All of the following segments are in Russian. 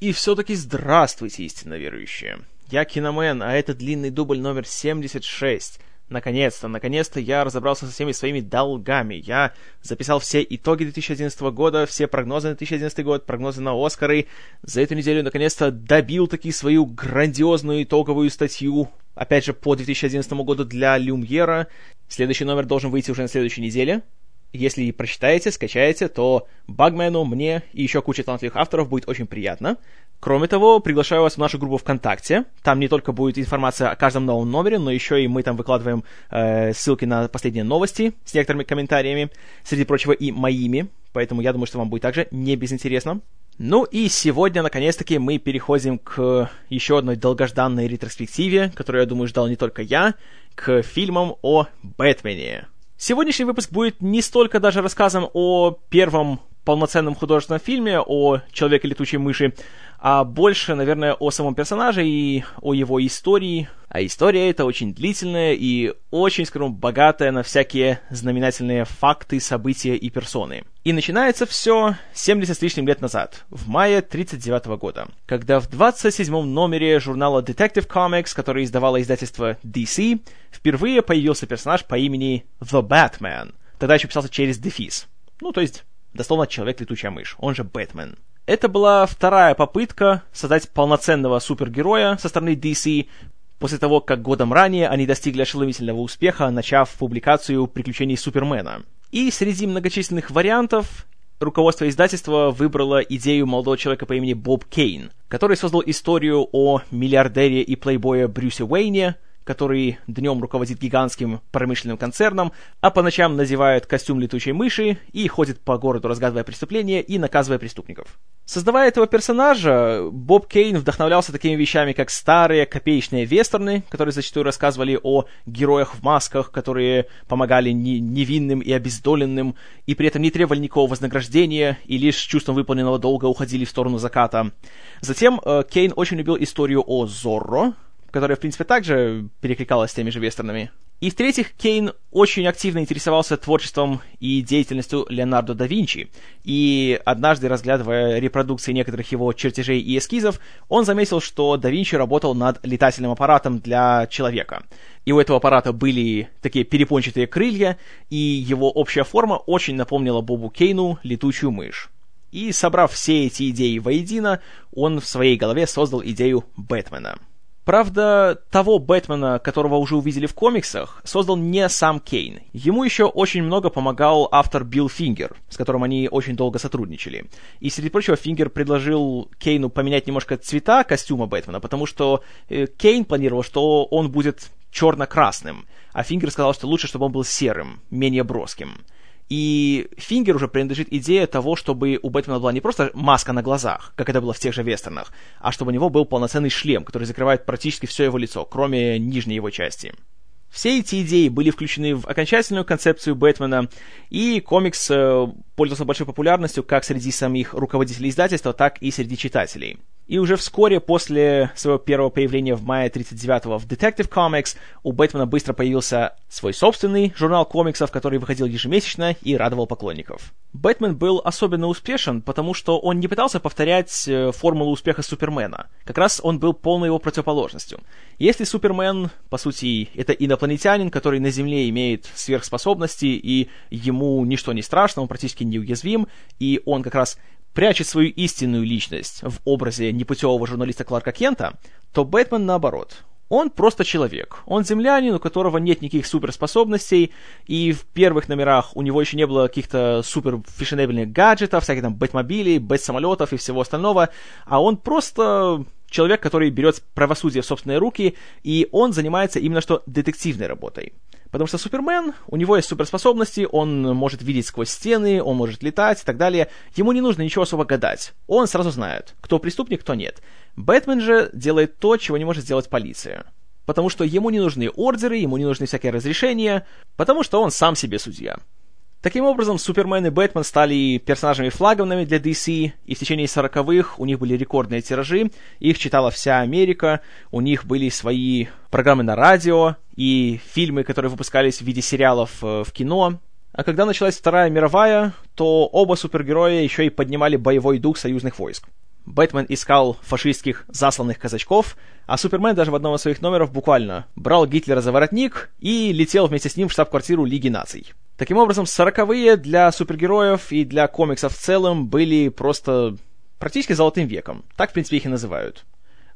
И все-таки здравствуйте, истинно верующие. Я Киномен, а это длинный дубль номер 76. Наконец-то, наконец-то я разобрался со всеми своими долгами. Я записал все итоги 2011 года, все прогнозы на 2011 год, прогнозы на Оскары. За эту неделю наконец-то добил таки свою грандиозную итоговую статью, опять же, по 2011 году для Люмьера. Следующий номер должен выйти уже на следующей неделе. Если прочитаете, скачаете, то Багмену, мне и еще куче талантливых авторов будет очень приятно. Кроме того, приглашаю вас в нашу группу ВКонтакте. Там не только будет информация о каждом новом номере, но еще и мы там выкладываем э, ссылки на последние новости с некоторыми комментариями, среди прочего и моими. Поэтому я думаю, что вам будет также не безинтересно. Ну и сегодня, наконец-таки, мы переходим к еще одной долгожданной ретроспективе, которую, я думаю, ждал не только я, к фильмам о Бэтмене. Сегодняшний выпуск будет не столько даже рассказом о первом полноценном художественном фильме о Человеке-летучей мыши, а больше, наверное, о самом персонаже и о его истории. А история эта очень длительная и очень, скажем, богатая на всякие знаменательные факты, события и персоны. И начинается все 70 с лишним лет назад, в мае 39 года, когда в 27-м номере журнала Detective Comics, который издавало издательство DC, впервые появился персонаж по имени The Batman. Тогда еще писался через дефис. Ну, то есть, дословно, Человек-летучая мышь, он же Бэтмен. Это была вторая попытка создать полноценного супергероя со стороны DC, после того, как годом ранее они достигли ошеломительного успеха, начав публикацию «Приключений Супермена». И среди многочисленных вариантов руководство издательства выбрало идею молодого человека по имени Боб Кейн, который создал историю о миллиардере и плейбое Брюсе Уэйне, который днем руководит гигантским промышленным концерном, а по ночам надевает костюм летучей мыши и ходит по городу, разгадывая преступления и наказывая преступников. Создавая этого персонажа, Боб Кейн вдохновлялся такими вещами, как старые копеечные вестерны, которые зачастую рассказывали о героях в масках, которые помогали невинным и обездоленным, и при этом не требовали никакого вознаграждения, и лишь с чувством выполненного долга уходили в сторону заката. Затем э, Кейн очень любил историю о Зорро, которая, в принципе, также перекликалась с теми же вестернами. И в-третьих, Кейн очень активно интересовался творчеством и деятельностью Леонардо да Винчи, и однажды, разглядывая репродукции некоторых его чертежей и эскизов, он заметил, что да Винчи работал над летательным аппаратом для человека. И у этого аппарата были такие перепончатые крылья, и его общая форма очень напомнила Бобу Кейну летучую мышь. И собрав все эти идеи воедино, он в своей голове создал идею Бэтмена. Правда, того Бэтмена, которого уже увидели в комиксах, создал не сам Кейн. Ему еще очень много помогал автор Билл Фингер, с которым они очень долго сотрудничали. И, среди прочего, Фингер предложил Кейну поменять немножко цвета костюма Бэтмена, потому что э, Кейн планировал, что он будет черно-красным, а Фингер сказал, что лучше, чтобы он был серым, менее броским. И Фингер уже принадлежит идея того, чтобы у Бэтмена была не просто маска на глазах, как это было в тех же вестернах, а чтобы у него был полноценный шлем, который закрывает практически все его лицо, кроме нижней его части. Все эти идеи были включены в окончательную концепцию Бэтмена, и комикс э, пользовался большой популярностью как среди самих руководителей издательства, так и среди читателей. И уже вскоре после своего первого появления в мае 39-го в Detective Comics у Бэтмена быстро появился свой собственный журнал комиксов, который выходил ежемесячно и радовал поклонников. Бэтмен был особенно успешен, потому что он не пытался повторять э, формулу успеха Супермена. Как раз он был полной его противоположностью. Если Супермен, по сути, это инопланетянин, который на Земле имеет сверхспособности, и ему ничто не страшно, он практически неуязвим, и он как раз прячет свою истинную личность в образе непутевого журналиста Кларка Кента, то Бэтмен наоборот. Он просто человек. Он землянин, у которого нет никаких суперспособностей, и в первых номерах у него еще не было каких-то супер фешенебельных гаджетов, всяких там бэтмобилей, бэт-самолетов и всего остального, а он просто человек, который берет правосудие в собственные руки, и он занимается именно что детективной работой. Потому что Супермен, у него есть суперспособности, он может видеть сквозь стены, он может летать и так далее. Ему не нужно ничего особо гадать. Он сразу знает, кто преступник, кто нет. Бэтмен же делает то, чего не может сделать полиция. Потому что ему не нужны ордеры, ему не нужны всякие разрешения, потому что он сам себе судья. Таким образом, Супермен и Бэтмен стали персонажами флаговыми для DC, и в течение 40-х у них были рекордные тиражи, их читала вся Америка, у них были свои программы на радио и фильмы, которые выпускались в виде сериалов э, в кино. А когда началась Вторая мировая, то оба супергероя еще и поднимали боевой дух союзных войск. Бэтмен искал фашистских засланных казачков, а Супермен даже в одном из своих номеров буквально брал Гитлера за воротник и летел вместе с ним в штаб-квартиру Лиги наций. Таким образом, сороковые для супергероев и для комиксов в целом были просто практически золотым веком. Так, в принципе, их и называют.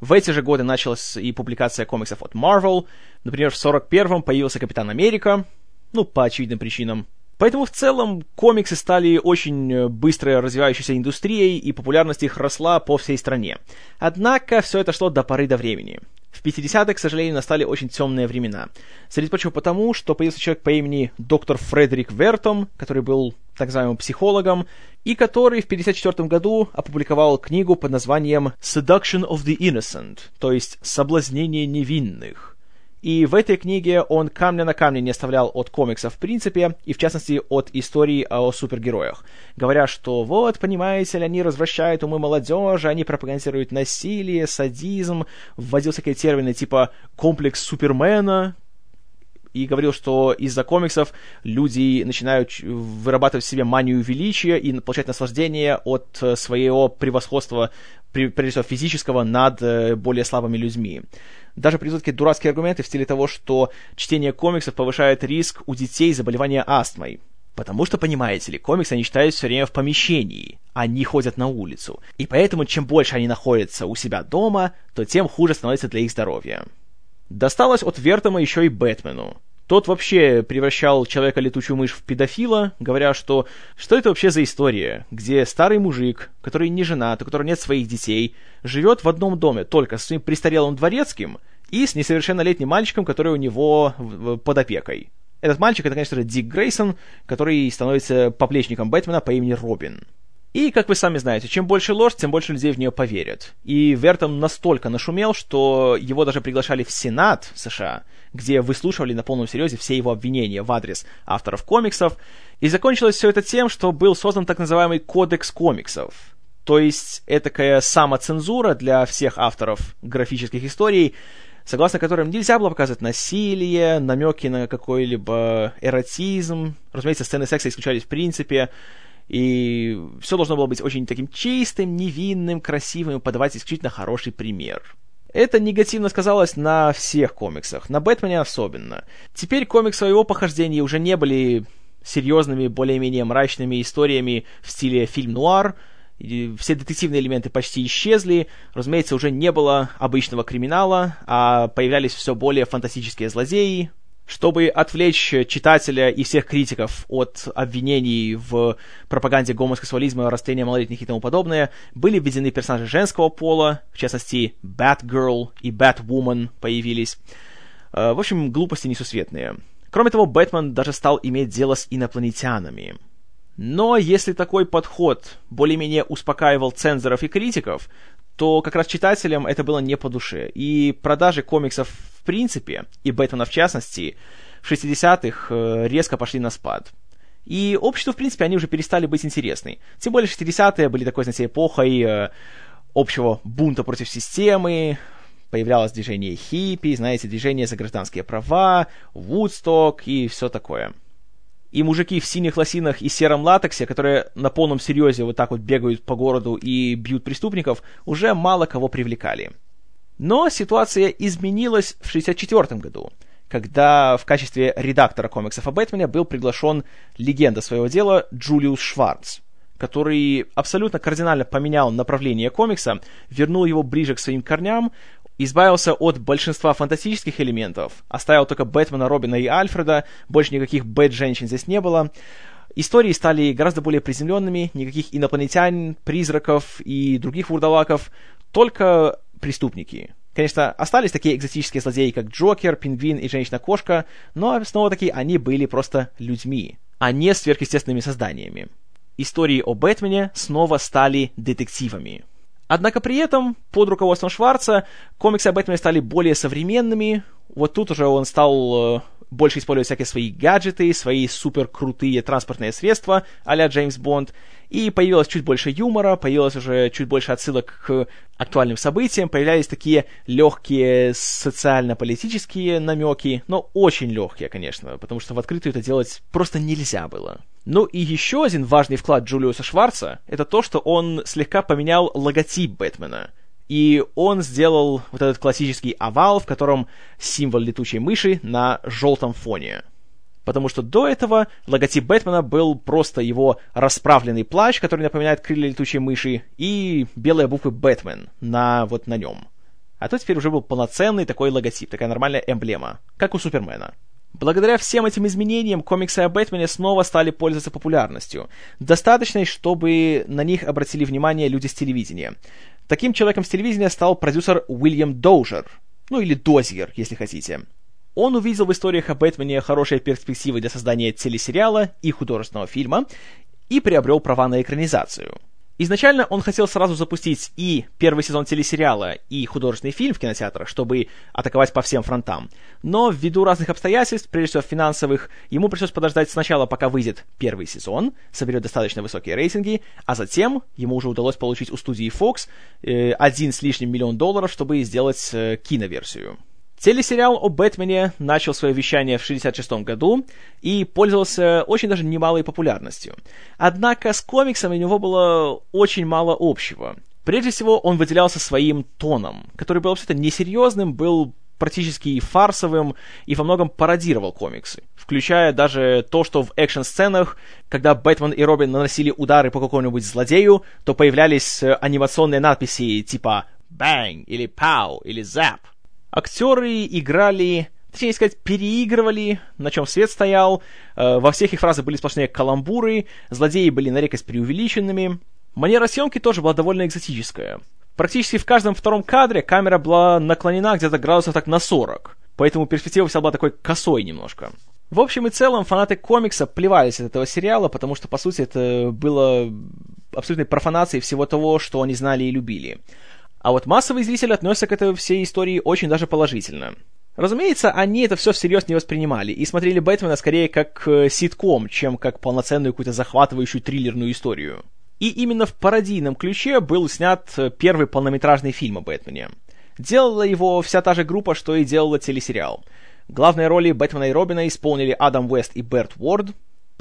В эти же годы началась и публикация комиксов от Marvel. Например, в 41-м появился Капитан Америка, ну, по очевидным причинам. Поэтому в целом комиксы стали очень быстро развивающейся индустрией, и популярность их росла по всей стране. Однако все это шло до поры до времени. В 50-х, к сожалению, настали очень темные времена. Среди прочего потому, что появился человек по имени доктор Фредерик Вертом, который был так называемым психологом, и который в 1954 году опубликовал книгу под названием «Seduction of the Innocent», то есть «Соблазнение невинных». И в этой книге он камня на камне не оставлял от комиксов в принципе, и в частности от истории о супергероях. Говоря, что вот, понимаете ли, они развращают умы молодежи, они пропагандируют насилие, садизм, вводил всякие термины типа «комплекс Супермена», и говорил, что из-за комиксов люди начинают вырабатывать в себе манию величия и получать наслаждение от э, своего превосходства, прежде всего физического, над э, более слабыми людьми. Даже приводят такие дурацкие аргументы в стиле того, что чтение комиксов повышает риск у детей заболевания астмой. Потому что, понимаете ли, комиксы они читают все время в помещении, они ходят на улицу. И поэтому, чем больше они находятся у себя дома, то тем хуже становится для их здоровья. Досталось от Вертома еще и Бэтмену. Тот вообще превращал человека-летучую мышь в педофила, говоря, что что это вообще за история, где старый мужик, который не женат, у которого нет своих детей, живет в одном доме только с своим престарелым дворецким и с несовершеннолетним мальчиком, который у него под опекой. Этот мальчик это, конечно же, Дик Грейсон, который становится поплечником Бэтмена по имени Робин. И, как вы сами знаете, чем больше ложь, тем больше людей в нее поверят. И Вертом настолько нашумел, что его даже приглашали в Сенат США, где выслушивали на полном серьезе все его обвинения в адрес авторов комиксов. И закончилось все это тем, что был создан так называемый Кодекс комиксов. То есть, этакая самоцензура для всех авторов графических историй, согласно которым нельзя было показывать насилие, намеки на какой-либо эротизм. Разумеется, сцены секса исключались в принципе. И все должно было быть очень таким чистым, невинным, красивым, подавать исключительно хороший пример. Это негативно сказалось на всех комиксах, на Бэтмене особенно. Теперь комиксы о его похождении уже не были серьезными, более-менее мрачными историями в стиле фильм-нуар, все детективные элементы почти исчезли, разумеется, уже не было обычного криминала, а появлялись все более фантастические злодеи, чтобы отвлечь читателя и всех критиков от обвинений в пропаганде гомосексуализма, растления малолетних и тому подобное, были введены персонажи женского пола, в частности, Batgirl и Batwoman появились. Э, в общем, глупости несусветные. Кроме того, Бэтмен даже стал иметь дело с инопланетянами. Но если такой подход более-менее успокаивал цензоров и критиков, то как раз читателям это было не по душе. И продажи комиксов в принципе, и Бэтмена в частности, в 60-х э, резко пошли на спад. И обществу, в принципе, они уже перестали быть интересны. Тем более 60-е были такой, знаете, эпохой э, общего бунта против системы, появлялось движение хиппи, знаете, движение за гражданские права, Вудсток и все такое. И мужики в синих лосинах и сером латексе, которые на полном серьезе вот так вот бегают по городу и бьют преступников, уже мало кого привлекали. Но ситуация изменилась в 1964 году, когда в качестве редактора комиксов о Бэтмене был приглашен легенда своего дела Джулиус Шварц, который абсолютно кардинально поменял направление комикса, вернул его ближе к своим корням, избавился от большинства фантастических элементов, оставил только Бэтмена, Робина и Альфреда, больше никаких Бэт-женщин здесь не было. Истории стали гораздо более приземленными, никаких инопланетян, призраков и других вурдалаков, только преступники. Конечно, остались такие экзотические злодеи, как Джокер, Пингвин и Женщина-кошка, но снова-таки они были просто людьми, а не сверхъестественными созданиями. Истории о Бэтмене снова стали детективами. Однако при этом, под руководством Шварца, комиксы о Бэтмене стали более современными, Вот тут уже он стал э, больше использовать всякие свои гаджеты, свои супер крутые транспортные средства а-ля Джеймс Бонд, и появилось чуть больше юмора, появилось уже чуть больше отсылок к актуальным событиям, появлялись такие легкие социально-политические намеки, но очень легкие, конечно, потому что в открытую это делать просто нельзя было. Ну и еще один важный вклад Джулиуса Шварца — это то, что он слегка поменял логотип Бэтмена — и он сделал вот этот классический овал, в котором символ летучей мыши на желтом фоне. Потому что до этого логотип Бэтмена был просто его расправленный плащ, который напоминает крылья летучей мыши, и белые буквы Бэтмен на, вот на нем. А то теперь уже был полноценный такой логотип, такая нормальная эмблема, как у Супермена. Благодаря всем этим изменениям комиксы о Бэтмене снова стали пользоваться популярностью, достаточной, чтобы на них обратили внимание люди с телевидения. Таким человеком с телевидения стал продюсер Уильям Доужер, ну или Дозьер, если хотите. Он увидел в историях о Бэтмене хорошие перспективы для создания телесериала и художественного фильма и приобрел права на экранизацию – Изначально он хотел сразу запустить и первый сезон телесериала, и художественный фильм в кинотеатрах, чтобы атаковать по всем фронтам. Но ввиду разных обстоятельств, прежде всего финансовых, ему пришлось подождать сначала, пока выйдет первый сезон, соберет достаточно высокие рейтинги, а затем ему уже удалось получить у студии Fox э, один с лишним миллион долларов, чтобы сделать э, киноверсию. Телесериал о Бэтмене начал свое вещание в 1966 году и пользовался очень даже немалой популярностью. Однако с комиксами у него было очень мало общего. Прежде всего, он выделялся своим тоном, который был вообще-то несерьезным, был практически фарсовым и во многом пародировал комиксы, включая даже то, что в экшн-сценах, когда Бэтмен и Робин наносили удары по какому-нибудь злодею, то появлялись анимационные надписи типа «Bang» или «Pow» или «Zap», Актеры играли, точнее сказать, переигрывали, на чем свет стоял. Э, во всех их фразах были сплошные каламбуры, злодеи были на редкость преувеличенными. Манера съемки тоже была довольно экзотическая. Практически в каждом втором кадре камера была наклонена где-то градусов так на 40, поэтому перспектива вся была такой косой немножко. В общем и целом, фанаты комикса плевались от этого сериала, потому что, по сути, это было абсолютной профанацией всего того, что они знали и любили. А вот массовый зритель отнесся к этой всей истории очень даже положительно. Разумеется, они это все всерьез не воспринимали и смотрели Бэтмена скорее как э, ситком, чем как полноценную какую-то захватывающую триллерную историю. И именно в пародийном ключе был снят э, первый полнометражный фильм о Бэтмене. Делала его вся та же группа, что и делала телесериал. Главные роли Бэтмена и Робина исполнили Адам Уэст и Берт Уорд,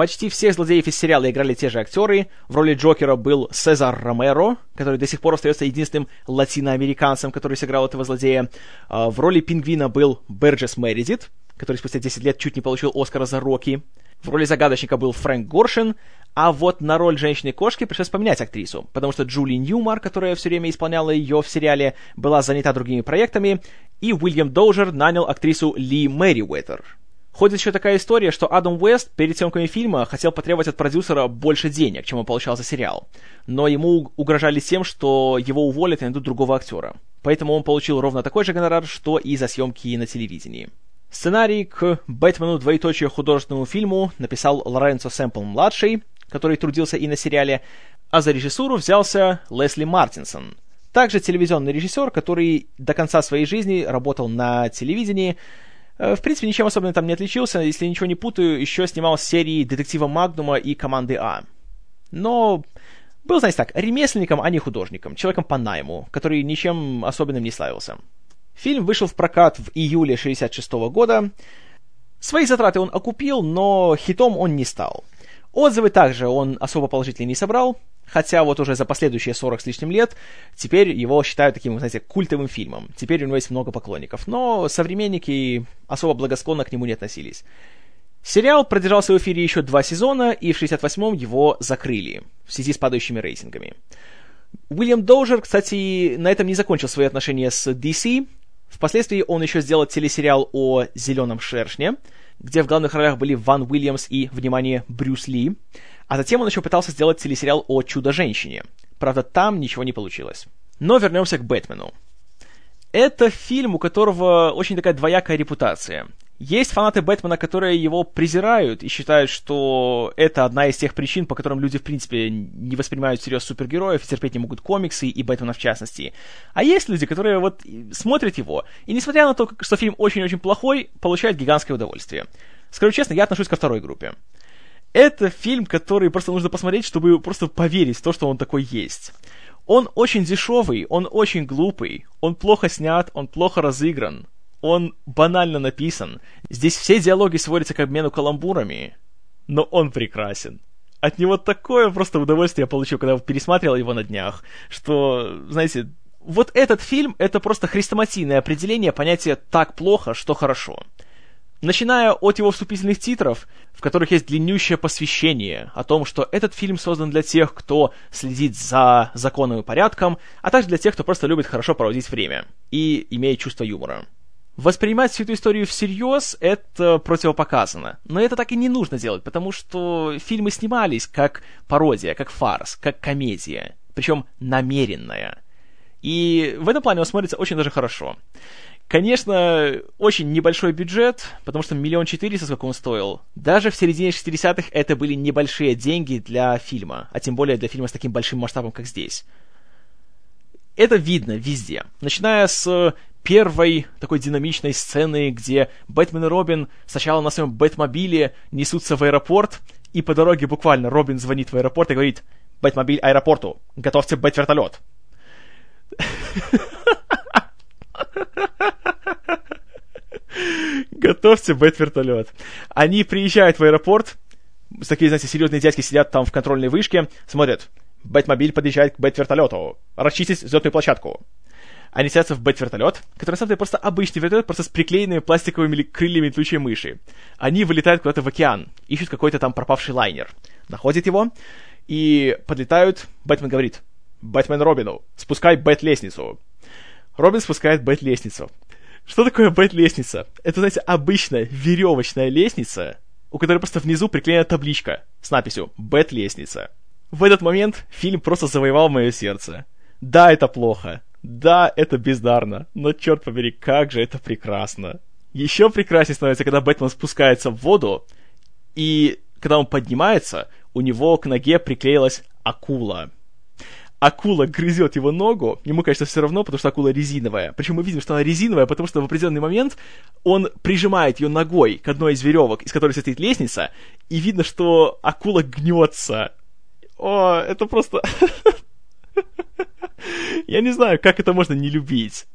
Почти всех злодеев из сериала играли те же актеры. В роли Джокера был Сезар Ромеро, который до сих пор остается единственным латиноамериканцем, который сыграл этого злодея. А, в роли Пингвина был Берджес Мередит, который спустя 10 лет чуть не получил Оскара за Рокки. В роли загадочника был Фрэнк Горшин, а вот на роль женщины-кошки пришлось поменять актрису, потому что Джули Ньюмар, которая все время исполняла ее в сериале, была занята другими проектами, и Уильям Доужер нанял актрису Ли Мэриуэтер. Ходит еще такая история, что Адам Уэст перед съемками фильма хотел потребовать от продюсера больше денег, чем он получал за сериал. Но ему угрожали тем, что его уволят и найдут другого актера. Поэтому он получил ровно такой же гонорар, что и за съемки на телевидении. Сценарий к «Бэтмену. Двоеточие художественному фильму» написал Лоренцо Сэмпл-младший, который трудился и на сериале, а за режиссуру взялся Лесли Мартинсон, также телевизионный режиссер, который до конца своей жизни работал на телевидении, в принципе, ничем особенным там не отличился. Если ничего не путаю, еще снимал серии «Детектива Магнума» и «Команды А». Но был, знаете так, ремесленником, а не художником, человеком по найму, который ничем особенным не славился. Фильм вышел в прокат в июле 1966 года. Свои затраты он окупил, но хитом он не стал. Отзывы также он особо положительные не собрал, хотя вот уже за последующие 40 с лишним лет теперь его считают таким, знаете, культовым фильмом. Теперь у него есть много поклонников, но современники особо благосклонно к нему не относились. Сериал продержался в эфире еще два сезона, и в 68-м его закрыли в связи с падающими рейтингами. Уильям Доужер, кстати, на этом не закончил свои отношения с DC. Впоследствии он еще сделал телесериал о «Зеленом шершне», где в главных ролях были Ван Уильямс и, внимание, Брюс Ли. А затем он еще пытался сделать телесериал о Чудо-женщине. Правда, там ничего не получилось. Но вернемся к Бэтмену. Это фильм, у которого очень такая двоякая репутация. Есть фанаты Бэтмена, которые его презирают и считают, что это одна из тех причин, по которым люди, в принципе, не воспринимают всерьез супергероев, терпеть не могут комиксы и Бэтмена в частности. А есть люди, которые вот смотрят его, и несмотря на то, что фильм очень-очень плохой, получают гигантское удовольствие. Скажу честно, я отношусь ко второй группе. Это фильм, который просто нужно посмотреть, чтобы просто поверить в то, что он такой есть. Он очень дешевый, он очень глупый, он плохо снят, он плохо разыгран, он банально написан. Здесь все диалоги сводятся к обмену каламбурами, но он прекрасен. От него такое просто удовольствие я получил, когда пересматривал его на днях, что, знаете, вот этот фильм — это просто хрестоматийное определение понятия «так плохо, что хорошо». Начиная от его вступительных титров, в которых есть длиннющее посвящение о том, что этот фильм создан для тех, кто следит за законом и порядком, а также для тех, кто просто любит хорошо проводить время и имеет чувство юмора. Воспринимать всю эту историю всерьез — это противопоказано. Но это так и не нужно делать, потому что фильмы снимались как пародия, как фарс, как комедия. Причем намеренная. И в этом плане он смотрится очень даже хорошо. Конечно, очень небольшой бюджет, потому что миллион четыреста, сколько он стоил. Даже в середине 60-х это были небольшие деньги для фильма, а тем более для фильма с таким большим масштабом, как здесь. Это видно везде. Начиная с первой такой динамичной сцены, где Бэтмен и Робин сначала на своем Бэтмобиле несутся в аэропорт, и по дороге буквально Робин звонит в аэропорт и говорит «Бэтмобиль аэропорту, готовьте Бэт-вертолет». Готовьте Бэт-вертолет. Они приезжают в аэропорт, такие, знаете, серьезные дядьки сидят там в контрольной вышке, смотрят, Бэтмобиль подъезжает к Бэт-вертолету. Расчистить взлетную площадку. Они садятся в Бэт-вертолет, который на самом деле просто обычный вертолет, просто с приклеенными пластиковыми крыльями летучей мыши. Они вылетают куда-то в океан, ищут какой-то там пропавший лайнер. Находят его и подлетают. Бэтмен говорит, Бэтмен Робину, спускай Бэт-лестницу. Робин спускает Бэт-лестницу. Что такое Бэт-лестница? Это, знаете, обычная веревочная лестница, у которой просто внизу приклеена табличка с надписью «Бэт-лестница». В этот момент фильм просто завоевал мое сердце. Да, это плохо. Да, это бездарно. Но, черт побери, как же это прекрасно. Еще прекраснее становится, когда Бэтмен спускается в воду, и когда он поднимается, у него к ноге приклеилась акула акула грызет его ногу, ему, конечно, все равно, потому что акула резиновая. Причем мы видим, что она резиновая, потому что в определенный момент он прижимает ее ногой к одной из веревок, из которой состоит лестница, и видно, что акула гнется. О, это просто... Я не знаю, как это можно не любить.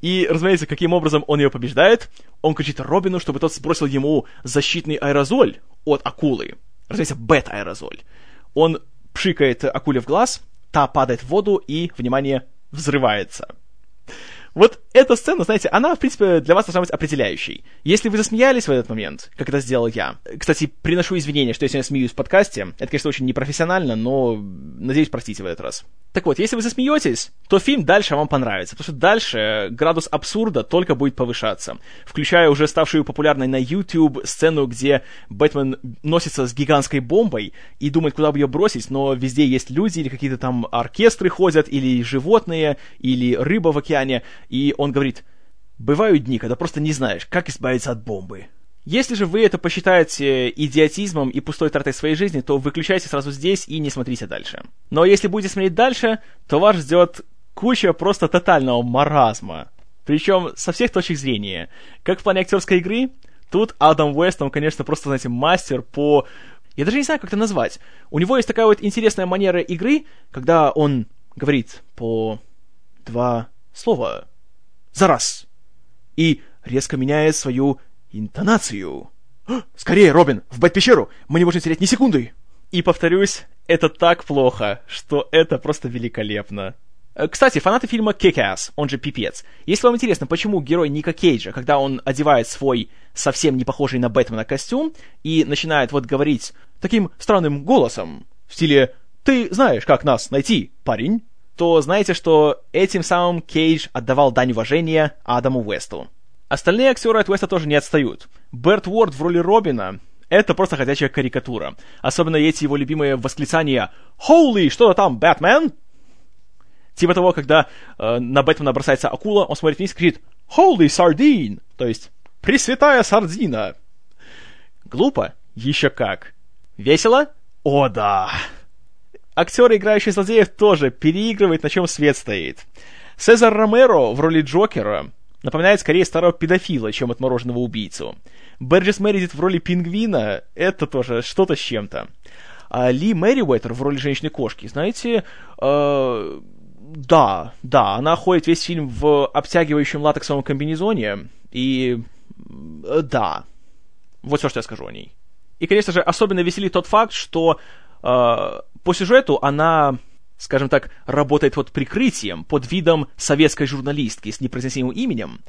И, разумеется, каким образом он ее побеждает? Он кричит Робину, чтобы тот сбросил ему защитный аэрозоль от акулы. Разумеется, бета-аэрозоль. Он пшикает акуле в глаз, та падает в воду и, внимание, взрывается. Вот эта сцена, знаете, она, в принципе, для вас должна быть определяющей. Если вы засмеялись в этот момент, как это сделал я, кстати, приношу извинения, что я сегодня смеюсь в подкасте, это, конечно, очень непрофессионально, но, надеюсь, простите в этот раз. Так вот, если вы засмеетесь, то фильм дальше вам понравится, потому что дальше градус абсурда только будет повышаться, включая уже ставшую популярной на YouTube сцену, где Бэтмен носится с гигантской бомбой и думает, куда бы ее бросить, но везде есть люди или какие-то там оркестры ходят, или животные, или рыба в океане, и он говорит, бывают дни, когда просто не знаешь, как избавиться от бомбы. Если же вы это посчитаете идиотизмом и пустой тратой своей жизни, то выключайте сразу здесь и не смотрите дальше. Но если будете смотреть дальше, то вас ждет куча просто тотального маразма. Причем со всех точек зрения. Как в плане актерской игры, тут Адам Уэст, он, конечно, просто, знаете, мастер по... Я даже не знаю, как это назвать. У него есть такая вот интересная манера игры, когда он говорит по два слова за раз и резко меняет свою интонацию. «Скорее, Робин, в Бэт-пещеру! Мы не можем терять ни секунды!» И повторюсь, это так плохо, что это просто великолепно. Э, кстати, фанаты фильма Kick-Ass, он же Пипец. Если вам интересно, почему герой Ника Кейджа, когда он одевает свой совсем не похожий на Бэтмена костюм и начинает вот говорить таким странным голосом в стиле «Ты знаешь, как нас найти, парень?» То знаете, что этим самым Кейдж отдавал дань уважения Адаму Уэсту. Остальные актеры от Уэста тоже не отстают. Берт Уорд в роли Робина — это просто ходячая карикатура. Особенно эти его любимые восклицания «Holy, что там, Бэтмен?» Типа того, когда э, на Бэтмена бросается акула, он смотрит вниз и кричит «Holy sardine!» То есть Пресвятая сардина! Глупо? Еще как. Весело? О, да! Актеры, играющие злодеев, тоже переигрывают, на чем свет стоит. Сезар Ромеро в роли Джокера напоминает скорее старого педофила, чем отмороженного убийцу. Берджис Мередит в роли пингвина — это тоже что-то с чем-то. А Ли Мэриуэтер в роли женщины-кошки, знаете, э, да, да, она ходит весь фильм в обтягивающем латексовом комбинезоне, и э, да, вот все, что я скажу о ней. И, конечно же, особенно веселит тот факт, что э, по сюжету она, скажем так, работает под прикрытием, под видом советской журналистки с непроизносимым именем.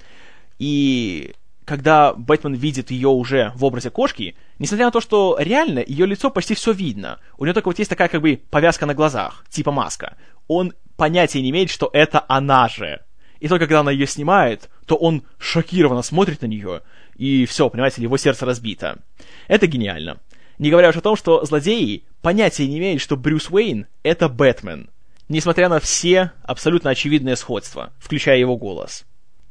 И когда Бэтмен видит ее уже в образе кошки, несмотря на то, что реально ее лицо почти все видно, у нее только вот есть такая как бы повязка на глазах, типа маска, он понятия не имеет, что это она же. И только когда она ее снимает, то он шокированно смотрит на нее, и все, понимаете, его сердце разбито. Это гениально. Не говоря уж о том, что злодеи понятия не имеют, что Брюс Уэйн — это Бэтмен, несмотря на все абсолютно очевидные сходства, включая его голос.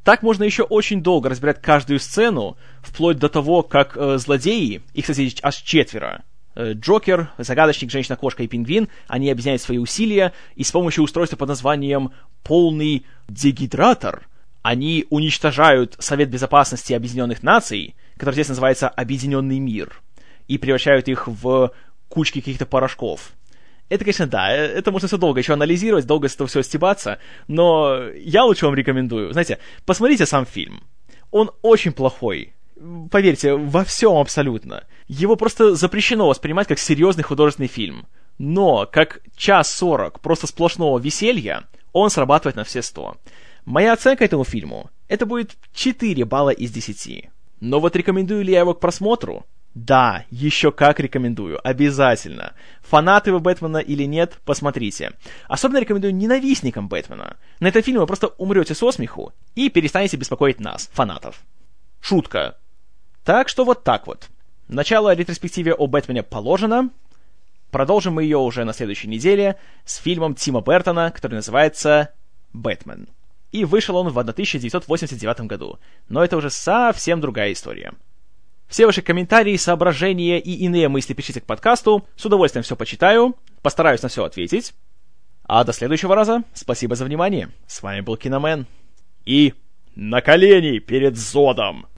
Так можно еще очень долго разбирать каждую сцену, вплоть до того, как э, злодеи, их, кстати, аж четверо, э, Джокер, Загадочник, Женщина-кошка и Пингвин, они объединяют свои усилия, и с помощью устройства под названием «Полный дегидратор» они уничтожают Совет Безопасности Объединенных Наций, который здесь называется Объединенный мир, и превращают их в кучки каких-то порошков. Это, конечно, да, э, это можно все долго еще анализировать, долго с этого все стебаться, но я лучше вам рекомендую. Знаете, посмотрите сам фильм. Он очень плохой. Поверьте, во всем абсолютно. Его просто запрещено воспринимать как серьезный художественный фильм. Но, как час сорок просто сплошного веселья, он срабатывает на все сто. Моя оценка этому фильму — это будет 4 балла из 10. Но вот рекомендую ли я его к просмотру? Да, еще как рекомендую, обязательно. Фанаты вы Бэтмена или нет, посмотрите. Особенно рекомендую ненавистникам Бэтмена. На этом фильме вы просто умрете со смеху и перестанете беспокоить нас, фанатов. Шутка. Так что вот так вот. Начало ретроспективе о Бэтмене положено. Продолжим мы ее уже на следующей неделе с фильмом Тима Бертона, который называется «Бэтмен». И вышел он в 1989 году. Но это уже совсем другая история. Все ваши комментарии, соображения и иные мысли пишите к подкасту. С удовольствием все почитаю. Постараюсь на все ответить. А до следующего раза. Спасибо за внимание. С вами был Киномен. И на колени перед Зодом!